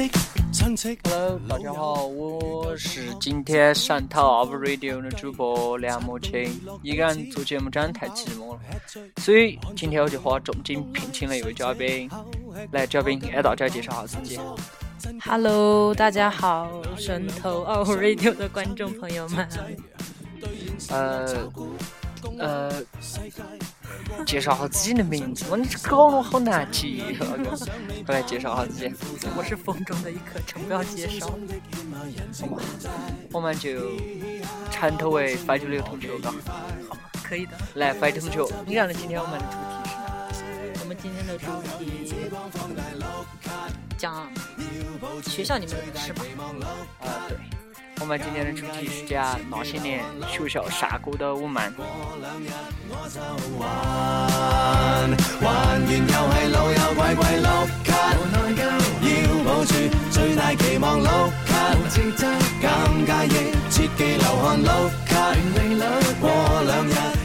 Hello，大家好，我是今天汕头 Up Radio 的主播梁木青。一个人做节目真的太寂寞了，所以今天我就花重金聘请了一位嘉宾。来，嘉宾给大家介绍下自己。Hello，大家好，汕头 Up Radio 的观众朋友们。呃呃，介绍下自己的名字，你这搞我好难记，快来介绍下自己。我是风中的一颗尘，不要介绍。我们就称他为樊九六同学吧。好，可以的。来，樊同学，你看今天我们的主题是？我们今天的主题讲学校里面的事吧。啊，对。我们今天的主题是讲那些年学校上过的我们。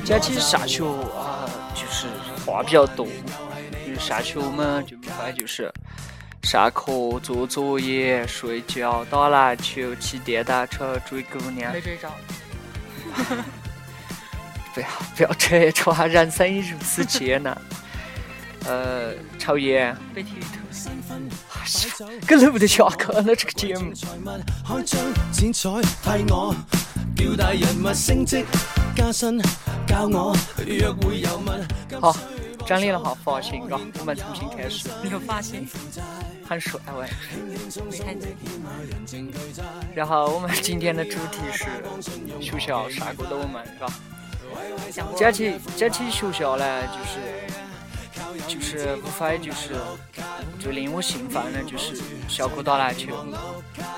假期上学啊，就是话比较多。就是上学我们就无非就是。上课、做作业、睡觉、打篮球、骑电单车、追姑娘。没追着。不要不要扯扯，人生如此艰难。呃，抽烟。被体育投。根本不得下课了这个节目。好。整理了下发型，嘎，我们重新开始。你有发型？很帅喂。没看见。然后我们今天的主题是学校上过的我们，嘎。讲起讲起学校呢，就是就是无非就是最令我兴奋的就是下课打篮球。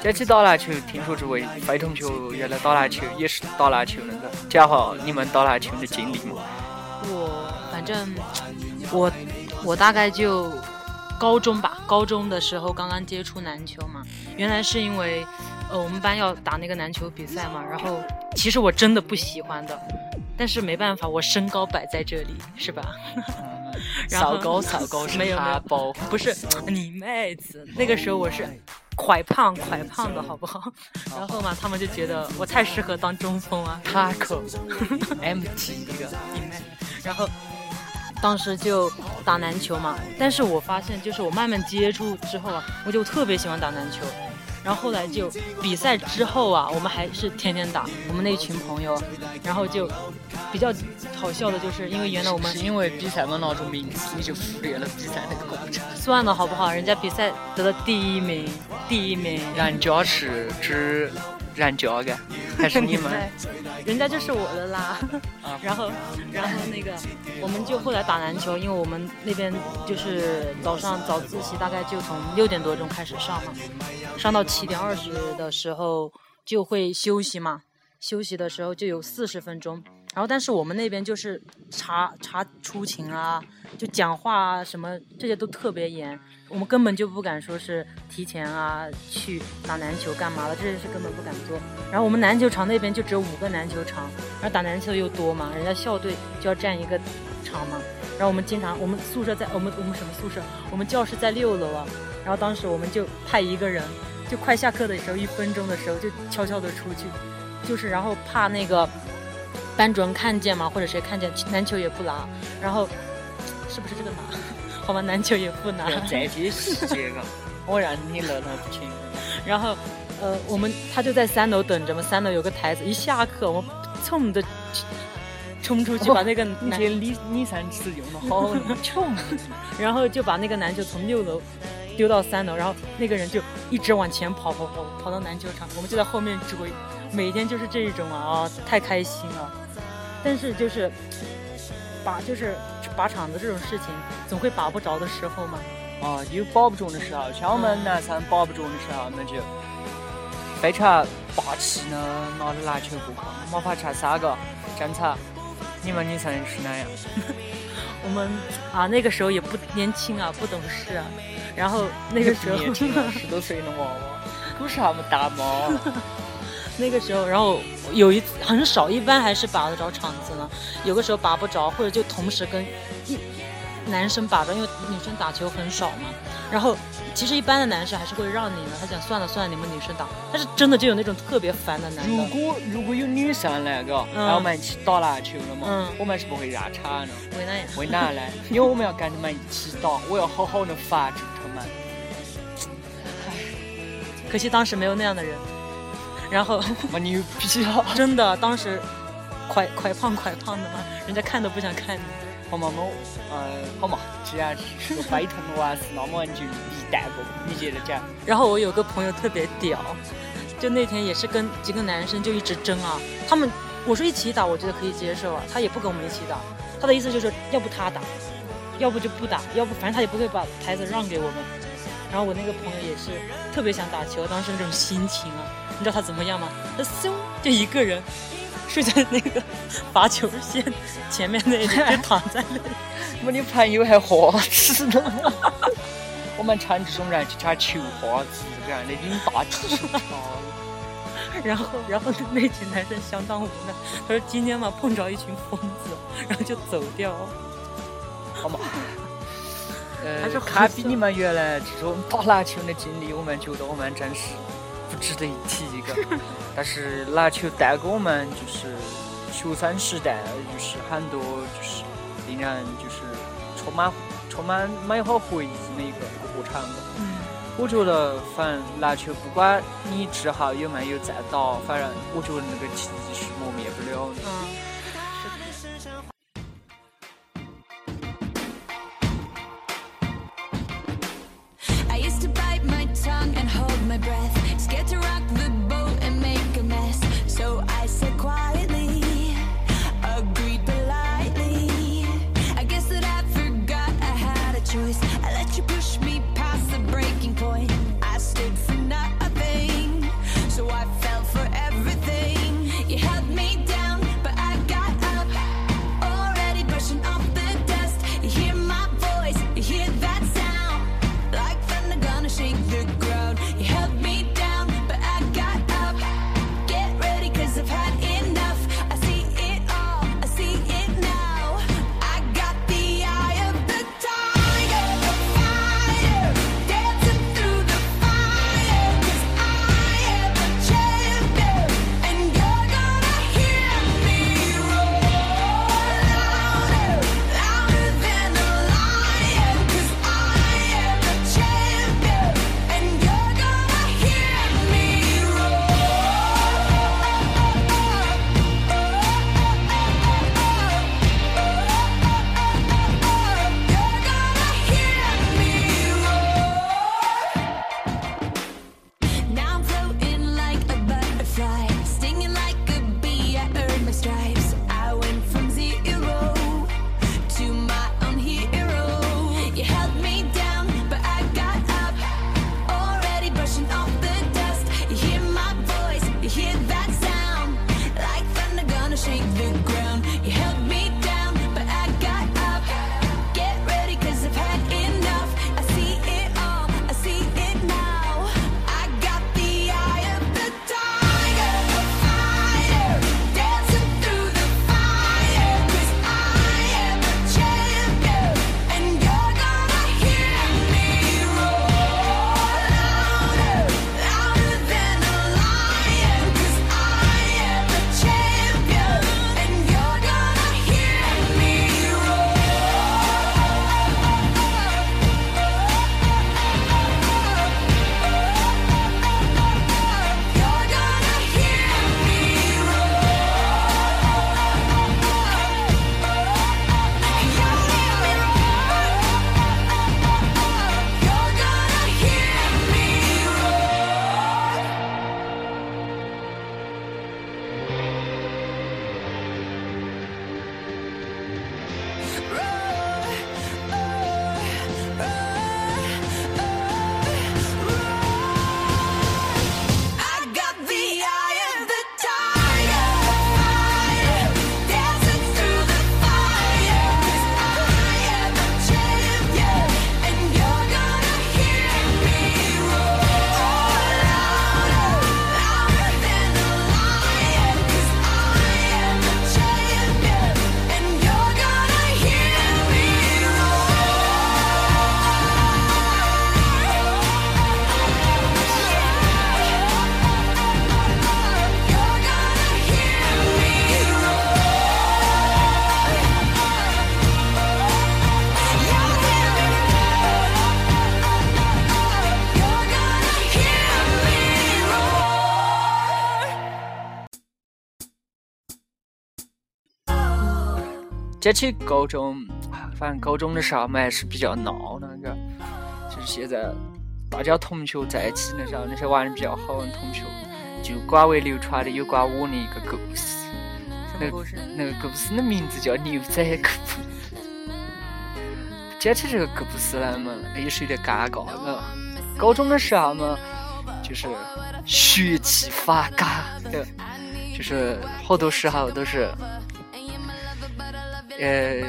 讲起打篮球，听说这位非同学原来打篮球也是打篮球那个，讲下你们打篮球的经历嘛。我反正我我大概就高中吧，高中的时候刚刚接触篮球嘛。原来是因为呃我们班要打那个篮球比赛嘛，然后其实我真的不喜欢的，但是没办法，我身高摆在这里是吧？扫高扫高是 没有他包，不是你妹子，那个时候我是快胖快胖的好不好？然后嘛，他们就觉得我太适合当中锋啊，塔克 MT 一个。然后，当时就打篮球嘛，但是我发现，就是我慢慢接触之后啊，我就特别喜欢打篮球。然后后来就比赛之后啊，我们还是天天打，我们那群朋友，然后就比较好笑的就是，因为原来我们是因为比赛嘛拿着名次，你就忽略了比赛那个过程。算了好不好？人家比赛得了第一名，第一名。人家是指。人家的还是你们？人家就是我的啦。然后，然后那个，我们就后来打篮球，因为我们那边就是早上早自习，大概就从六点多钟开始上嘛，上到七点二十的时候就会休息嘛。休息的时候就有四十分钟。然后，但是我们那边就是查查出勤啊，就讲话啊什么这些都特别严，我们根本就不敢说是提前啊去打篮球干嘛的，这些是根本不敢做。然后我们篮球场那边就只有五个篮球场，然后打篮球又多嘛，人家校队就要占一个场嘛。然后我们经常，我们宿舍在我们我们什么宿舍？我们教室在六楼啊。然后当时我们就派一个人，就快下课的时候，一分钟的时候就悄悄的出去，就是然后怕那个。班主任看见吗？或者谁看见？篮球也不拿，然后是不是这个拿？好吧，篮球也不拿。在这时间啊，我让你乐乐不轻。然后，呃，我们他就在三楼等着嘛，三楼有个台子，一下课我们冲的冲出去把那个篮李李三池用的好穷，然后就把那个篮球从六楼丢到三楼，然后那个人就一直往前跑跑跑跑到篮球场，我们就在后面追，每天就是这种啊，太开心了。但是就是把就是把场子这种事情，总会把不着的时候嘛。啊，有把不中的时候，像我们男生把不着的时候，那就非常霸气的拿着篮球过去，没法唱三个正常。你们女生是哪样？我们啊，那个时候也不年轻啊，不懂事啊。然后那个时候 十多岁的娃娃，不是那么大嘛。那个时候，然后有一很少，一般还是把得着场子呢。有个时候拔不着，或者就同时跟一男生把着，因为女生打球很少嘛。然后其实一般的男生还是会让你的，他讲算了算了，你们女生打。但是真的就有那种特别烦的男的。如果如果有女生来个，然后我们一起打篮球了嘛，我们是不会让场的。为哪样？为哪嘞？因为我们要跟他们一起打，我要好好的发住他们。唉，可惜当时没有那样的人。然后，你牛逼啊！真的，当时，快快胖快胖的嘛，人家看都不想看你。好嘛，我，呃，好嘛，既然是拜托我啊，是那么你就一带过，你接着讲。然后我有个朋友特别屌，就那天也是跟几个男生就一直争啊。他们我说一起打，我觉得可以接受啊。他也不跟我们一起打，他的意思就是要不他打，要不就不打，要不反正他也不会把台子让给我们。然后我那个朋友也是特别想打球，当时那种心情啊，你知道他怎么样吗？他嗖就一个人。睡在那个罚球线前面那里，就躺在那里。我的朋友还花痴呢？我们常这种人就叫球花子，这样的领大技术然后，然后那群男生相当无奈，他说今天嘛碰着一群疯子，然后就走掉。好嘛，呃，看比你们原来这种打篮球的经历，我们觉得我们真是。不值得一提一个，但是篮球带给我们就是学生时代，就是很多就是令人就是充满充满美好回忆的一个过程。嗯，我觉得反正篮球不管你之后有没有再打，反正我觉得那个记忆是磨灭不了的。讲起高中，反正高中的时候嘛还是比较闹那个，就是现在大家同学在一起的时候，那些玩的比较好的同学，就广为流传的有关我的一个故事。那个故事？那个故事的名字叫牛仔裤。讲起这个故事来嘛，也是有点尴尬的。高中的时候嘛，就是血气发嘎的，就是好多时候都是。呃，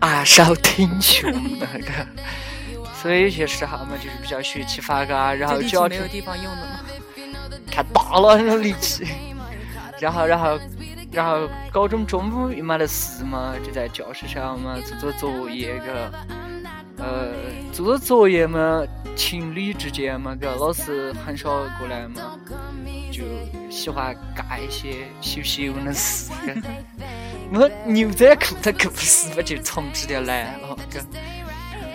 啊，少挺胸那个，所以有些时候嘛，就是比较血气发嘎，然后脚没有地方用的嘛，太大 了那种力气，然后然后然后高中中午又没得事嘛，就在教室上嘛做做作业个，呃，做做作业嘛，情侣之间嘛，个老师很少过来嘛，就喜欢干一些羞羞的事。我牛仔裤的故事我，就从这点来了。个，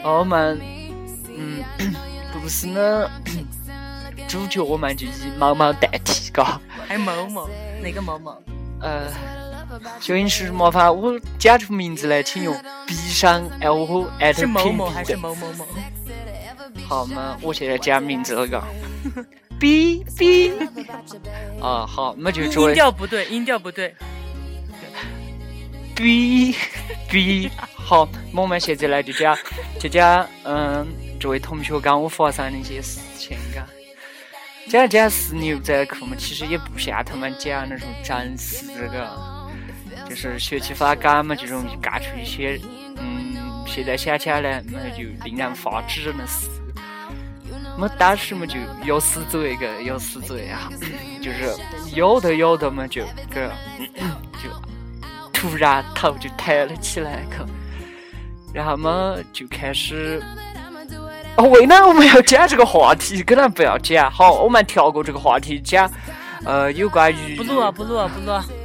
我们，嗯，故事呢，主角我们就以毛毛代替，嘎。还某某，哪个某某？呃，摄影师麻烦我讲出名字来，请用 B 上 L 艾特屏是某某还是某某某？好嘛，我现在讲名字了，嘎。B B。啊，好，那就这位。音调不对，音调不对。B B 好，我们现在来就讲，就讲，嗯，这位同学刚我发生的一些事情，嘎。讲讲是牛仔裤嘛，其实也不像他们讲那种真实个，就是血气发干嘛，就容易干出一些，嗯，现在想起来那就令人发指的事。我当时嘛就有死罪个，有死罪啊，就是有的有的嘛就个 就。突然头就抬了起来，个，然后嘛就开始，哦，为哪我们要讲这个话题？可能不要讲，好，我们跳过这个话题，讲，呃，有关于不录啊，不录啊，不录。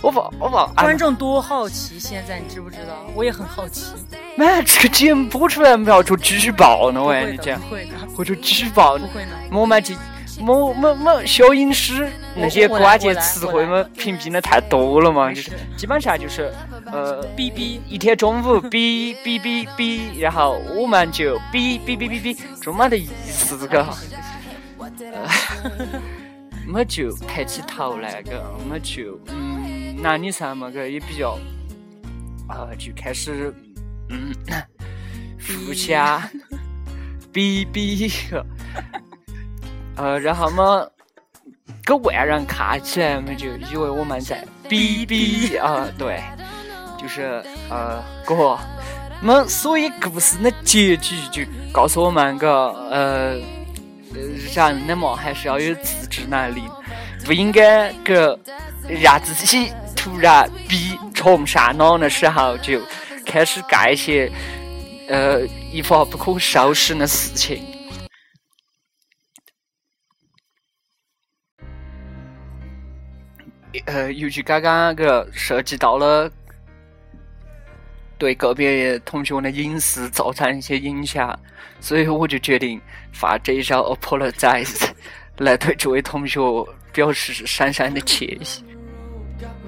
我把，我把观众多好奇，现在你知不知道？我也很好奇。妈，这个节目播出来，我们要做举报呢，我跟你讲，会的，或者举报，不会呢，我们就。某某某小影师那些关键词汇嘛，屏蔽的太多了嘛，就是基本上就是呃，哔哔，一天中午哔哔哔哔，然后我们就哔哔哔哔哔，就没得意思个，我 就抬起头来个，我就嗯，男女生嘛个也比较啊，就开始嗯，互相哔哔个。呃，然后嘛，给外人看起来嘛，就以为我们在比比啊，对，就是呃，哥，么所以故事的结局就告诉我们个呃，人的嘛还是要有自制能力，不应该个让自己突然逼冲上脑的时候就开始干一些呃一发不可收拾的事情。呃，由于刚刚个涉及到了对个别同学的隐私造成一些影响，所以我就决定发这一首《Apologize》来对这位同学表示深深的歉意。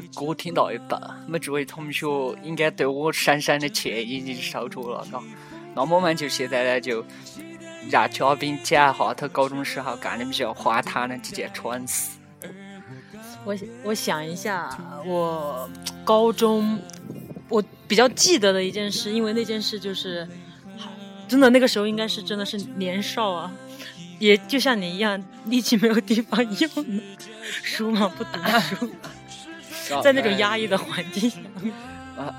没歌听到一半，没这位同学应该对我闪闪的歉意已经收着了，嘎。那我们就现在呢，就让嘉宾讲一下他高中时候干的比较荒唐的几件蠢事。我 我想一下，我高中我比较记得的一件事，因为那件事就是，真的那个时候应该是真的是年少啊。也就像你一样，力气没有地方用，书嘛不读书，在那种压抑的环境下，啊，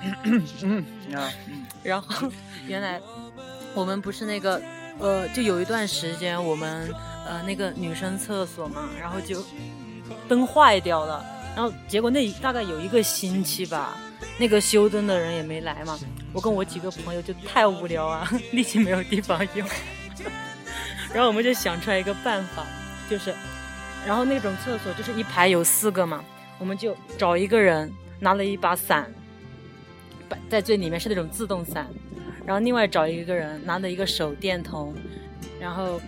然后原来我们不是那个呃，就有一段时间我们呃那个女生厕所嘛，然后就灯坏掉了，然后结果那大概有一个星期吧，那个修灯的人也没来嘛，我跟我几个朋友就太无聊啊，力气没有地方用。然后我们就想出来一个办法，就是，然后那种厕所就是一排有四个嘛，我们就找一个人拿了一把伞，摆在最里面是那种自动伞，然后另外找一个人拿了一个手电筒，然后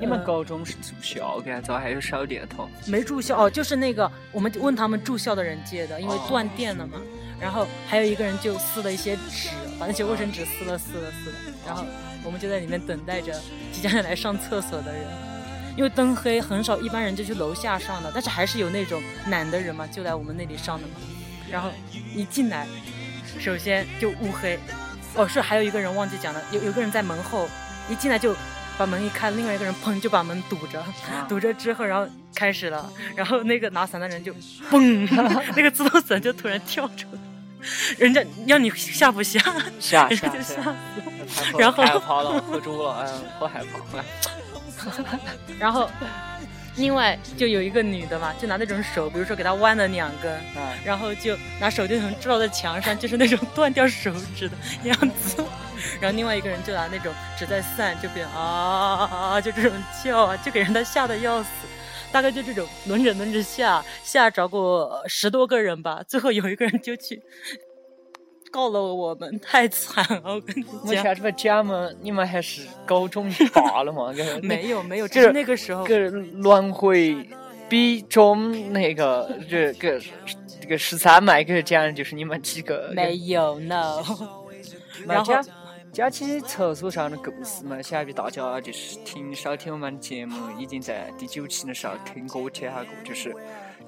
你们高中是住校的，咋还有手电筒？没住校哦，就是那个我们问他们住校的人借的，因为断电了嘛。然后还有一个人就撕了一些纸，把那些卫生纸撕了撕了撕了，然后。我们就在里面等待着即将要来上厕所的人，因为灯黑，很少一般人就去楼下上的，但是还是有那种懒的人嘛，就来我们那里上的嘛。然后一进来，首先就乌黑，哦是还有一个人忘记讲了，有有个人在门后，一进来就把门一开，另外一个人砰就把门堵着，堵着之后然后开始了，然后那个拿伞的人就嘣，那个自动伞就突然跳出来。人家要你吓不吓？吓吓吓！然后害怕了，喝猪了，哎，好害怕。然后，另外就有一个女的嘛，就拿那种手，比如说给她弯了两根，然后就拿手电筒照在墙上，就是那种断掉手指的样子。然后另外一个人就拿那种纸在散，就变啊，就这种叫啊，就给人家吓得要死。大概就这种轮着轮着下下找过十多个人吧，最后有一个人就去告了我们，太惨了！我跟你讲，我下这么讲嘛，你们还是高中罢了嘛？没有没有，就是那个时候，个轮回比中那个这个这个十三麦给讲，就是你们几个 没有 no，然后。讲起厕所上的故事嘛，想必大家就是听收听我们的节目，已经在第九期的时候听过我讲过，就是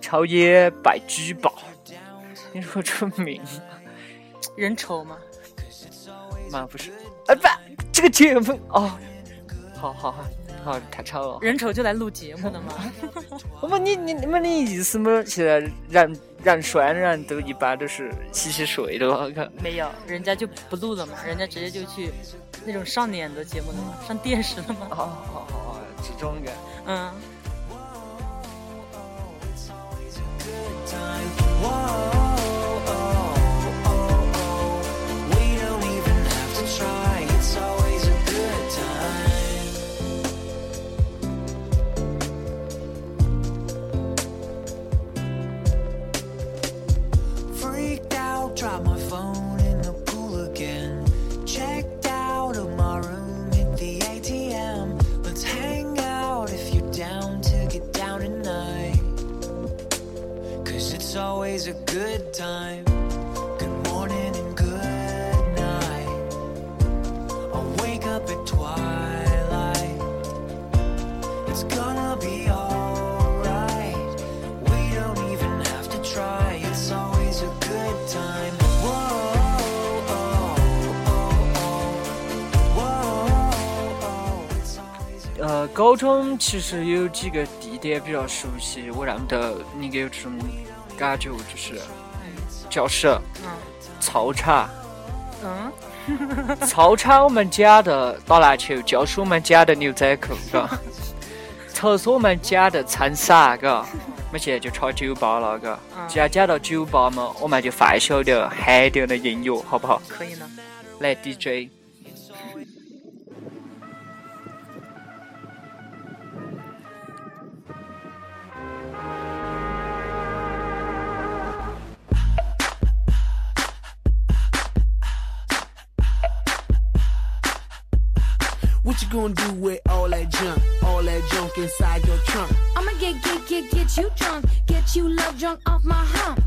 抽烟被举报。你说这命，人丑吗？嘛不是，啊不，这个节目哦，好好好。好，太吵了。人丑就来录节目的吗？我们你你你们的意思嘛？现在人人帅的人都一般都是洗洗睡的了，没有，人家就不录了嘛，人家直接就去那种上脸的节目了嘛，上电视了嘛。好好好，这种的。嗯。呃，高中其实有几个地点比较熟悉，我认得，你给有这种 感觉，就是教室、操场。嗯。操场我们讲的打篮球，教室我们讲的牛仔裤，嘎。厕所我们讲的撑伞，嘎。我们现在就差酒吧了，嘎。既然讲到酒吧嘛，我们就放小点嗨点的音乐，好不好？可以呢。来，DJ。Gonna do with all that junk, all that junk inside your trunk? I'ma get, get, get, get you drunk, get you love drunk off my hump.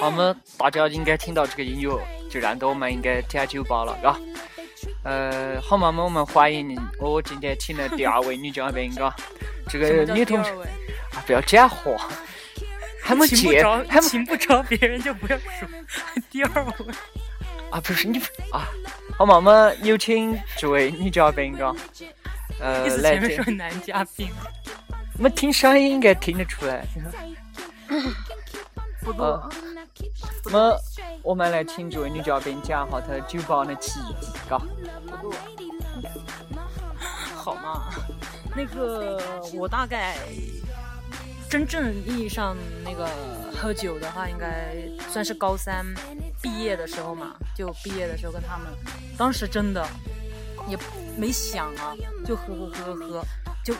我们大家应该听到这个音乐，就认得我们应该点酒吧了，嘎。呃，好嘛，我们欢迎我今天请的第二位女嘉宾，嘎。这个女同学啊，不要讲话，还没见，还没请不着别人就不要说第二位啊，不是你啊。好嘛，我们有请这位女嘉宾，嘎。呃，来前面说男嘉宾，我们听声音应该听得出来。不 多。那么，我们来请这位女嘉宾讲下她酒吧的奇迹，嘎。不多。好嘛，那个我大概真正意义上那个喝酒的话，应该算是高三毕业的时候嘛。就毕业的时候跟他们，当时真的也没想啊，就喝喝喝喝喝。就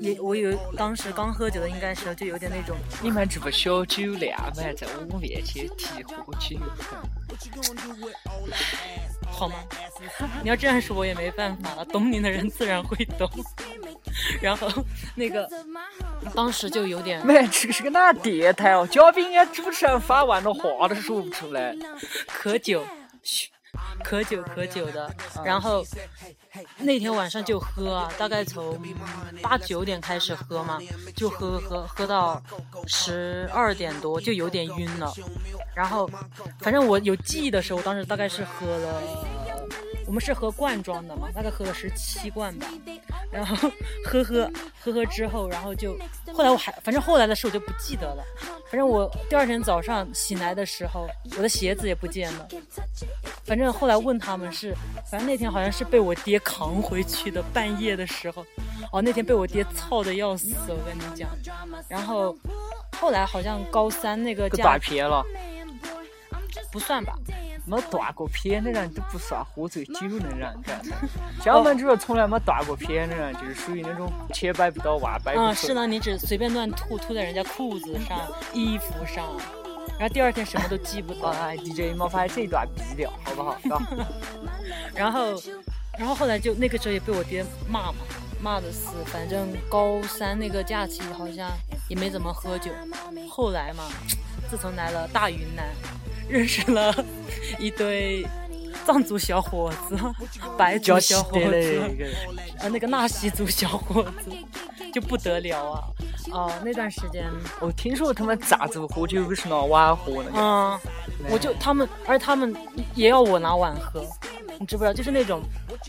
也我以为当时刚喝酒的，应该是就有点那种。你们这不小酒量吗？在我面前提喝酒，好吗？你要这样说，我也没办法了。懂你的人自然会懂。然后那个当时就有点。没，这个是个哪电台哦？嘉宾呀，主持人发完了话都说不出来。喝酒，嘘。可久可久的，然后那天晚上就喝啊，大概从八九点开始喝嘛，就喝喝喝到十二点多，就有点晕了。然后反正我有记忆的时候，当时大概是喝了，我们是喝罐装的嘛，大概喝了十七罐吧。然后喝喝喝喝之后，然后就后来我还反正后来的事我就不记得了。反正我第二天早上醒来的时候，我的鞋子也不见了。反正后来问他们是，反正那天好像是被我爹扛回去的，半夜的时候。哦，那天被我爹操的要死，我跟你讲。然后后来好像高三那个断片了，不算吧。没断过片的人都不算喝醉酒的人，干。像我们这种从来没断过片的人，就是属于那种千百不到万百。嗯，是呢，你只随便乱吐，吐在人家裤子上、衣服上，然后第二天什么都记不得。哎，DJ 麻烦这一段毙掉，好不好？然后，然后后来就那个时候也被我爹骂嘛，骂的死。反正高三那个假期好像也没怎么喝酒。后来嘛，自从来了大云南。认识了一对藏族小伙子，白族小伙子，呃，那个纳西族小伙子就不得了啊！哦，那段时间我听说他们藏族喝酒是拿碗喝的。嗯，我就他们，而他们也要我拿碗喝，你知不知道？就是那种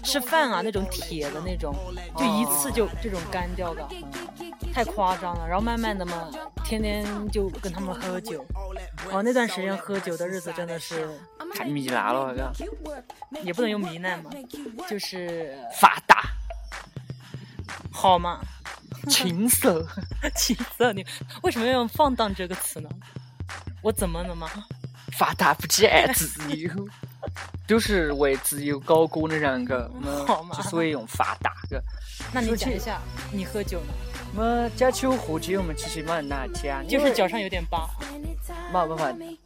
吃饭啊，那种铁的那种，就一次就这种干掉的。太夸张了，然后慢慢的嘛，天天就跟他们喝酒。哦，那段时间喝酒的日子真的是太糜烂了，好像也不能用糜烂嘛，就是发达，好吗？情色，情色，你为什么要用放荡这个词呢？我怎么了吗？发达不起爱自由，都是为自由高歌的人个，好吗？所以用发达个。那你讲一下，你喝酒呢？我讲起我喝酒，我们其实蛮难讲，就是脚上有点疤。没没没，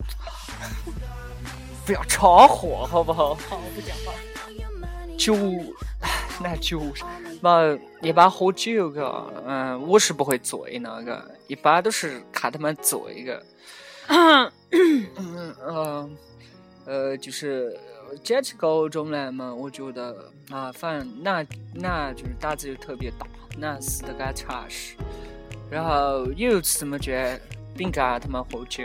不要插话好不好？好，我不讲话。酒，那酒，嘛一般喝酒个，嗯，我是不会醉那个，一般都是看他们醉个。嗯嗯呃，就是讲起高中来嘛，我觉得啊，反正那那就是胆子就特别大。那死得干差事，然后有一次嘛，就饼干他们喝酒，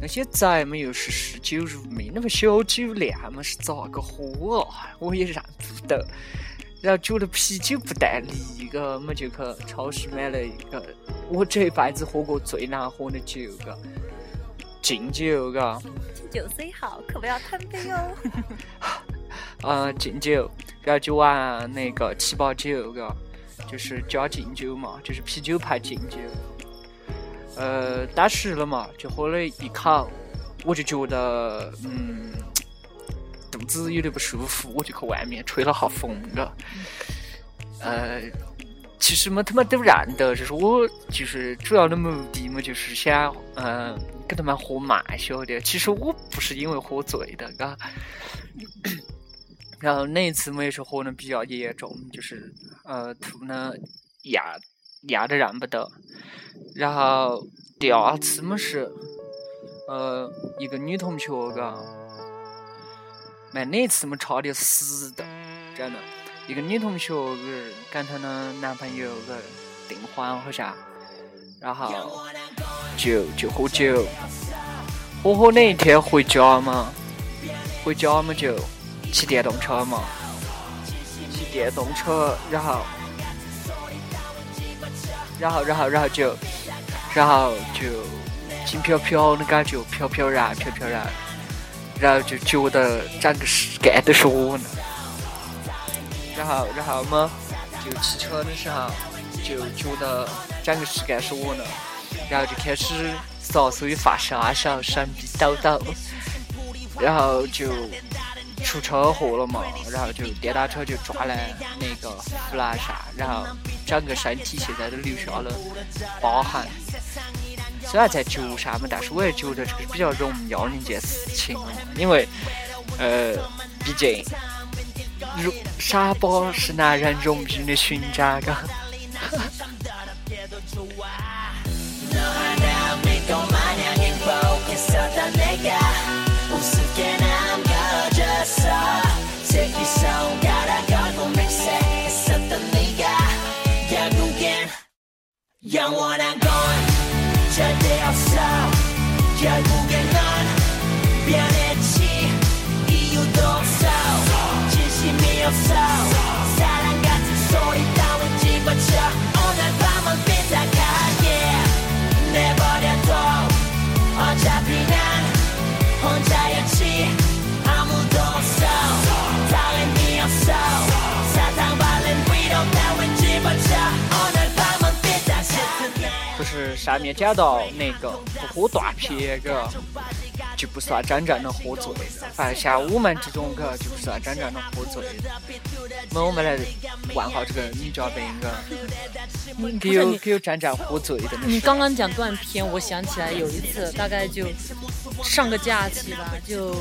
那些宅嘛又是嗜酒如命，那么小酒量嘛是咋个喝啊？我也认不得。然后觉得啤酒不带力个，我们就去超市买了一个我这一辈子喝过最难喝的酒个，敬酒个。敬酒虽好，可不要贪杯哦。啊，敬酒，然后就玩那个七八九个。就是加敬酒嘛，就是啤酒配敬酒。呃，当时了嘛，就喝了一口，我就觉得，嗯，肚子有点不舒服，我就去外面吹了下风了。呃，其实嘛，他们都认得，就是我，就是主要的目的嘛，就是想，嗯，跟他们喝慢，晓得。其实我不是因为喝醉的，嘎。然后那一次我也是喝的比较严重，就是呃吐的压压的认不得。然后第二次么是呃一个女同学嘎，没那次么差点死的，真的。一个女同学跟她的男朋友个订婚好像，然后就就喝酒，喝喝那一天回家嘛，回家嘛就骑电动车嘛，骑电动车，然后，然后然后然后就，然后就轻飘飘的感觉，飘飘然飘飘然，然后就觉得整个世界都是我的。然后，然后嘛，就骑车的时候就觉得整个世界是我的，然后就开始撒手于发烧烧，神臂抖抖，然后就出车祸了嘛，然后就电单车就撞了那个护栏上，然后整个身体现在都留下了疤痕。虽然在脚上嘛，但是我也觉得这个是比较荣耀的一件事情，因为呃，毕竟。傻包是男人荣誉的勋章，嘎 특이 싸움 갈아가고 믹스에 있었던 네가 결국엔 영원한 건 절대 없어 결국엔 넌 변했지 이유도 없어 진심이 없어 上面讲到那个不喝断片，个就不算真正的喝醉。反正像我们这种个就不算真正的喝醉。那我们来问下这个女嘉宾个，给有给有真正喝醉的？你刚刚讲断片，我想起来有一次，大概就上个假期吧，就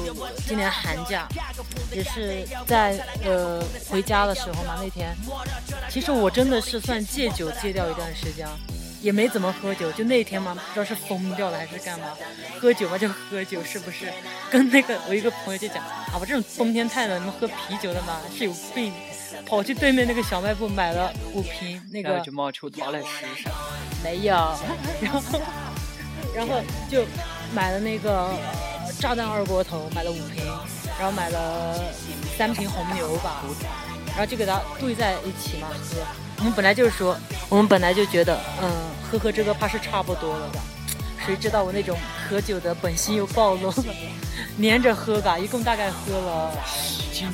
今年寒假，也是在呃回家的时候嘛。那天其实我真的是算戒酒戒掉一段时间。也没怎么喝酒，就那天嘛，不知道是疯掉了还是干嘛，喝酒嘛就喝酒，是不是？跟那个我一个朋友就讲啊，我这种冬天太冷，你们喝啤酒的嘛是有病，跑去对面那个小卖部买了五瓶那个，就毛球掏来试试。没有，然后然后就买了那个炸弹二锅头，买了五瓶，然后买了三瓶红牛吧，然后就给它兑在一起嘛喝。我们本来就是说，我们本来就觉得，嗯，喝喝这个怕是差不多了的，谁知道我那种喝酒的本性又暴露了，连着喝吧，一共大概喝了十斤，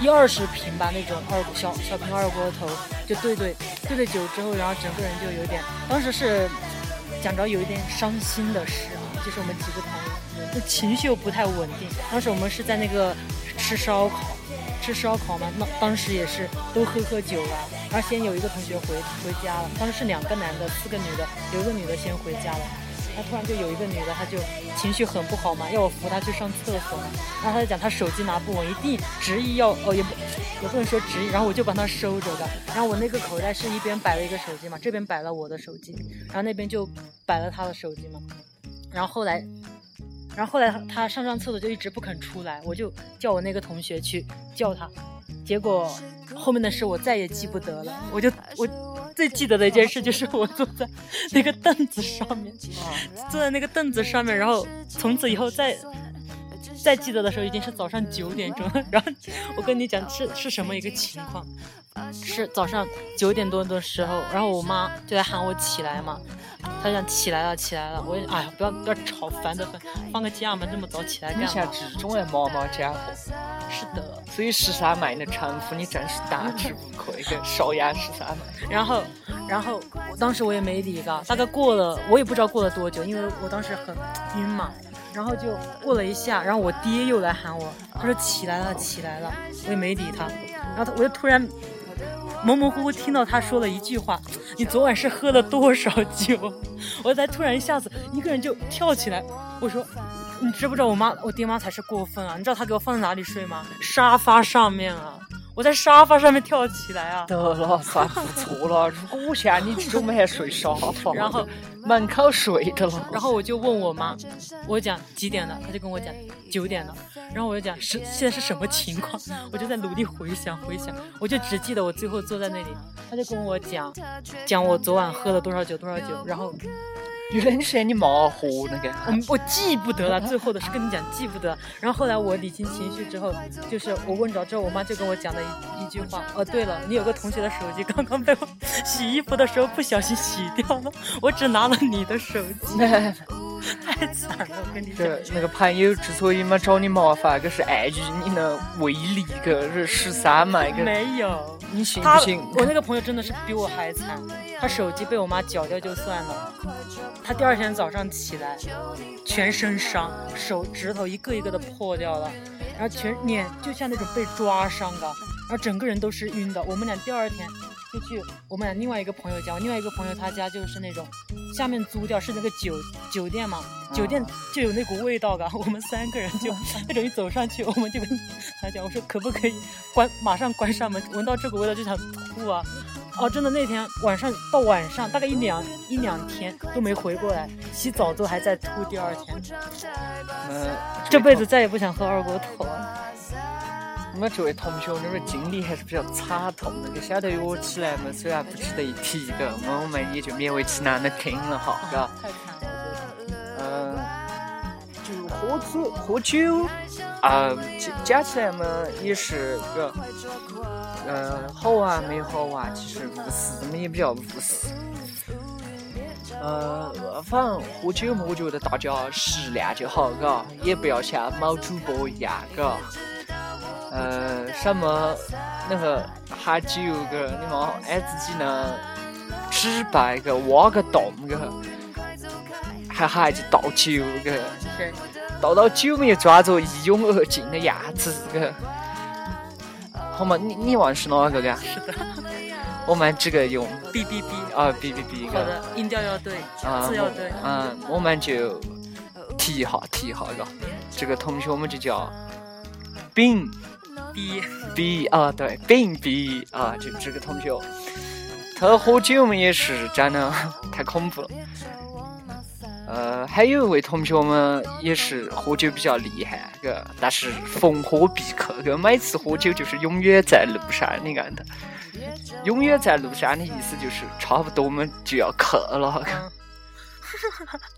一二十瓶吧，那种二小小瓶二锅头，就兑兑兑兑酒之后，然后整个人就有点，当时是讲着有一点伤心的事啊，就是我们几个朋友，就情绪又不太稳定，当时我们是在那个吃烧烤。吃烧烤嘛，那当时也是都喝喝酒了。然后先有一个同学回回家了，当时是两个男的，四个女的，有一个女的先回家了。他突然就有一个女的，她就情绪很不好嘛，要我扶她去上厕所嘛。然后她就讲她手机拿不稳，一定执意要哦，也不也不能说执意。然后我就帮她收着的。然后我那个口袋是一边摆了一个手机嘛，这边摆了我的手机，然后那边就摆了她的手机嘛。然后后来。然后后来他他上上厕所就一直不肯出来，我就叫我那个同学去叫他，结果后面的事我再也记不得了。我就我最记得的一件事就是我坐在那个凳子上面，坐在那个凳子上面，然后从此以后再再记得的时候已经是早上九点钟。然后我跟你讲是是什么一个情况，是早上九点多的时候，然后我妈就在喊我起来嘛。她想起来了，起来了！我哎呀，不要不要吵，烦得很！放个假嘛，这么早起来干嘛？你像这种爱妈妈家伙。是的，所以十三妹的称呼你真是大智不亏，跟少爷十三妹。然后，然后当时我也没理他，大概过了，我也不知道过了多久，因为我当时很晕嘛。然后就过了一下，然后我爹又来喊我，他说起来了，起来了，我也没理他。然后他，我就突然。模模糊糊听到他说了一句话：“你昨晚是喝了多少酒？” 我才突然一下子一个人就跳起来，我说：“你知不知道我妈我爹妈才是过分啊？你知道他给我放在哪里睡吗？沙发上面啊！我在沙发上面跳起来啊！得了，算不错了。如果我像你这种，还睡沙发，然后门口睡的了。然后我就问我妈，我讲几点了？她就跟我讲九点了。然后我就讲是现在是什么情况？我就在努力回想回想，我就只记得我最后坐在那里，她就跟我讲讲我昨晚喝了多少酒多少酒，然后。原来你是你妈喝那个，我我记不得了，最后的是跟你讲记不得。然后后来我理清情绪之后，就是我问着之后，我妈就跟我讲了一一句话。哦，对了，你有个同学的手机刚刚被我洗衣服的时候不小心洗掉了，我只拿了你的手机。太惨了，我跟你说。那个朋友之所以嘛找你麻烦，可是碍于你的威力，个是十三嘛，个没有。你信不信？我那个朋友真的是比我还惨，他手机被我妈绞掉就算了，他第二天早上起来，全身伤，手指头一个一个的破掉了，然后全脸就像那种被抓伤的，然后整个人都是晕的。我们俩第二天。就去我们俩另外一个朋友家，另外一个朋友他家就是那种下面租掉是那个酒酒店嘛，酒店就有那股味道的。我们三个人就 那种一走上去，我们就跟他讲，我说可不可以关马上关上门，闻到这股味道就想吐啊！哦，真的那天晚上到晚上大概一两一两天都没回过来，洗澡都还在吐。第二天，嗯，这辈子再也不想喝二锅头了。我们这位同学那个经历还是比较惨痛的，跟小头约起来嘛，虽然不值得一提，个，那我们也就勉为其难的听了哈，嘎。嗯，喝酒喝酒，啊，加起来嘛也是个，嗯，好玩没好玩，其实务实嘛也比较务实。呃，反正喝酒嘛，我觉得大家适量就好，嘎，也不要像某主播一样，嘎。呃，什么那个喝酒个，你嘛爱自己呢，纸白个挖个洞个，还还去倒酒个，倒到酒里装着一拥而进的样子这个，好嘛，你你问是哪个个？是的，我们这个用 B B B 啊 B B B 好的，音调要对，字要对，嗯，我们就提一下提一下个，这个同学我们就叫丙。B B 啊，对，丙 B 啊，就这个同学，他喝酒嘛也是真的太恐怖了。呃，还有一位同学嘛，也是喝酒比较厉害，个，但是逢喝必克，个，每次喝酒就是永远在路上你看的。永远在路上的意思就是差不多我们就要克了。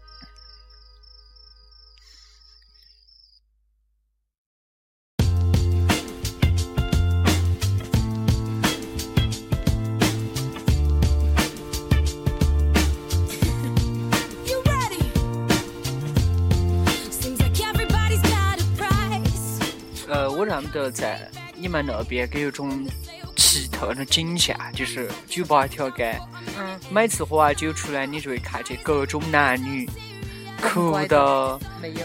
我认得在你们那边给有种奇特的景象，就是酒吧一条街，嗯，每次喝完酒出来，你就会看见各种男女哭的，没有，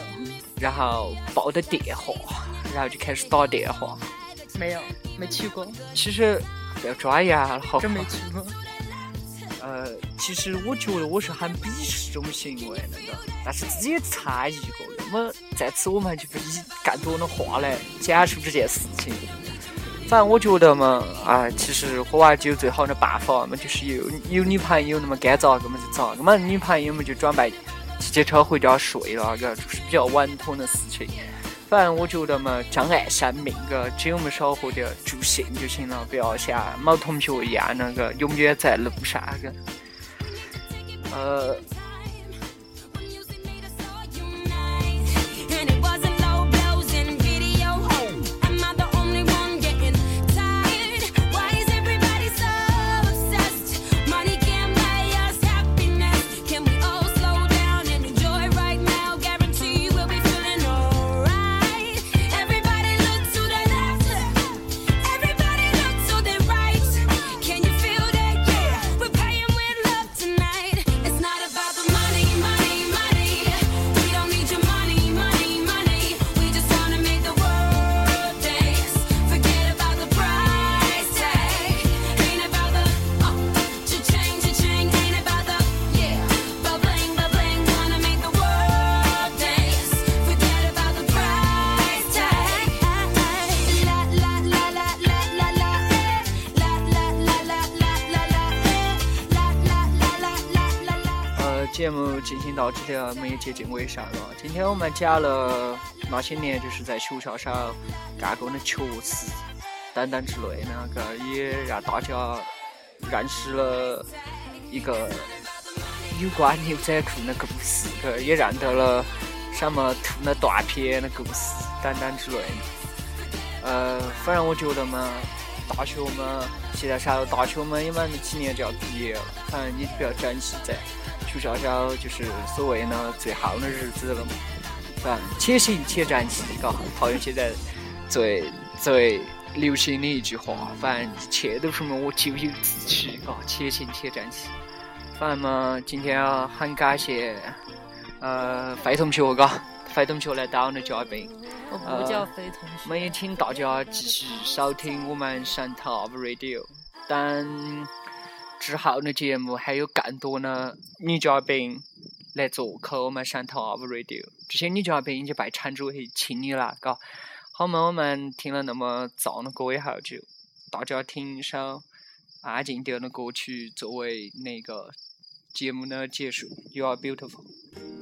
然后抱着电话，然后就开始打电话，没有，没去过。其实要抓牙了，好，真没去过。呃，其实我觉得我是很鄙视这种行为那个，但是自己也参与过。那么在此我们就不以更多的话来讲述这件事情。反正我觉得嘛，啊，其实喝完酒最好的办法嘛，就是有有女朋友那么该咋个嘛就咋个嘛，女朋友嘛就准备骑车回家睡了，个就是比较稳妥的事情。反正我觉得嘛，珍爱生命，个酒嘛少喝点，助兴就行了，不要像某同学一样那个永远在路上个，呃。目进行到这里，我们也接近尾声了。今天我们讲了那些年就是在学校上干过的糗事等等之类那个，也让大家认识了一个有关牛仔裤的故事，个也认得了什么吐了断片的故事等等之类的。呃，反正我觉得嘛，大学嘛，现在上了大学嘛，也满几年就要毕业了，反正你比较珍惜在。学校校就是所谓呢最好的日子了嘛，是吧且行且珍惜，嘎，好像现在最最流行的一句话，反正一切都是么我咎由自取，嘎，且行且珍惜。反正嘛，今天很感谢呃费同学，嘎，费同学来当我的嘉宾。我不叫费同学。我们也请大家继续收听我们神头 Radio，等。之后的节目还有更多的女嘉宾来做客我们汕头 Up Radio，这些女嘉宾已经被称之为青女了，嘎。好嘛，我们听了那么燥的歌以后，就大家听一首安静点的歌曲作为那个节目的结束。You are beautiful。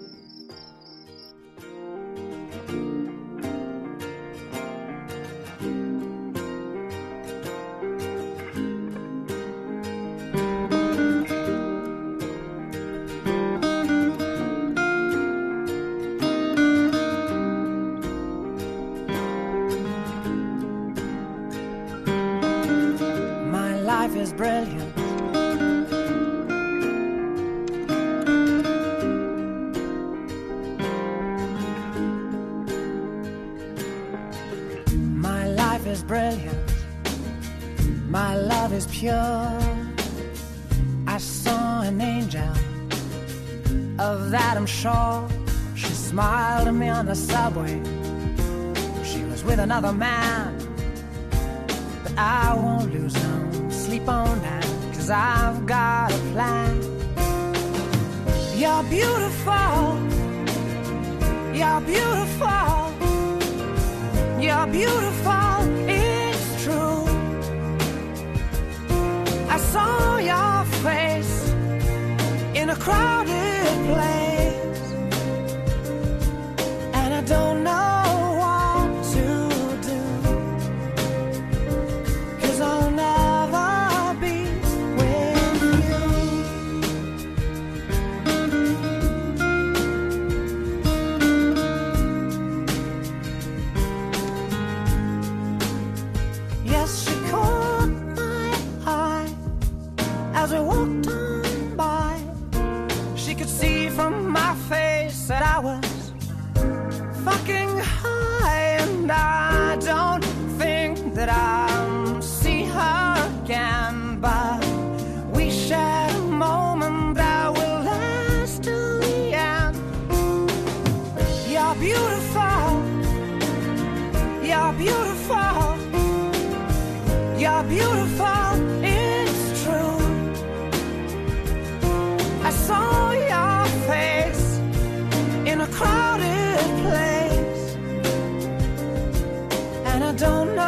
Subway. She was with another man. But I won't lose no sleep on that, cause I've got a plan. You're beautiful. You're beautiful. You're beautiful. It's true. I saw your face in a crowded place. You're beautiful, it's true. I saw your face in a crowded place, and I don't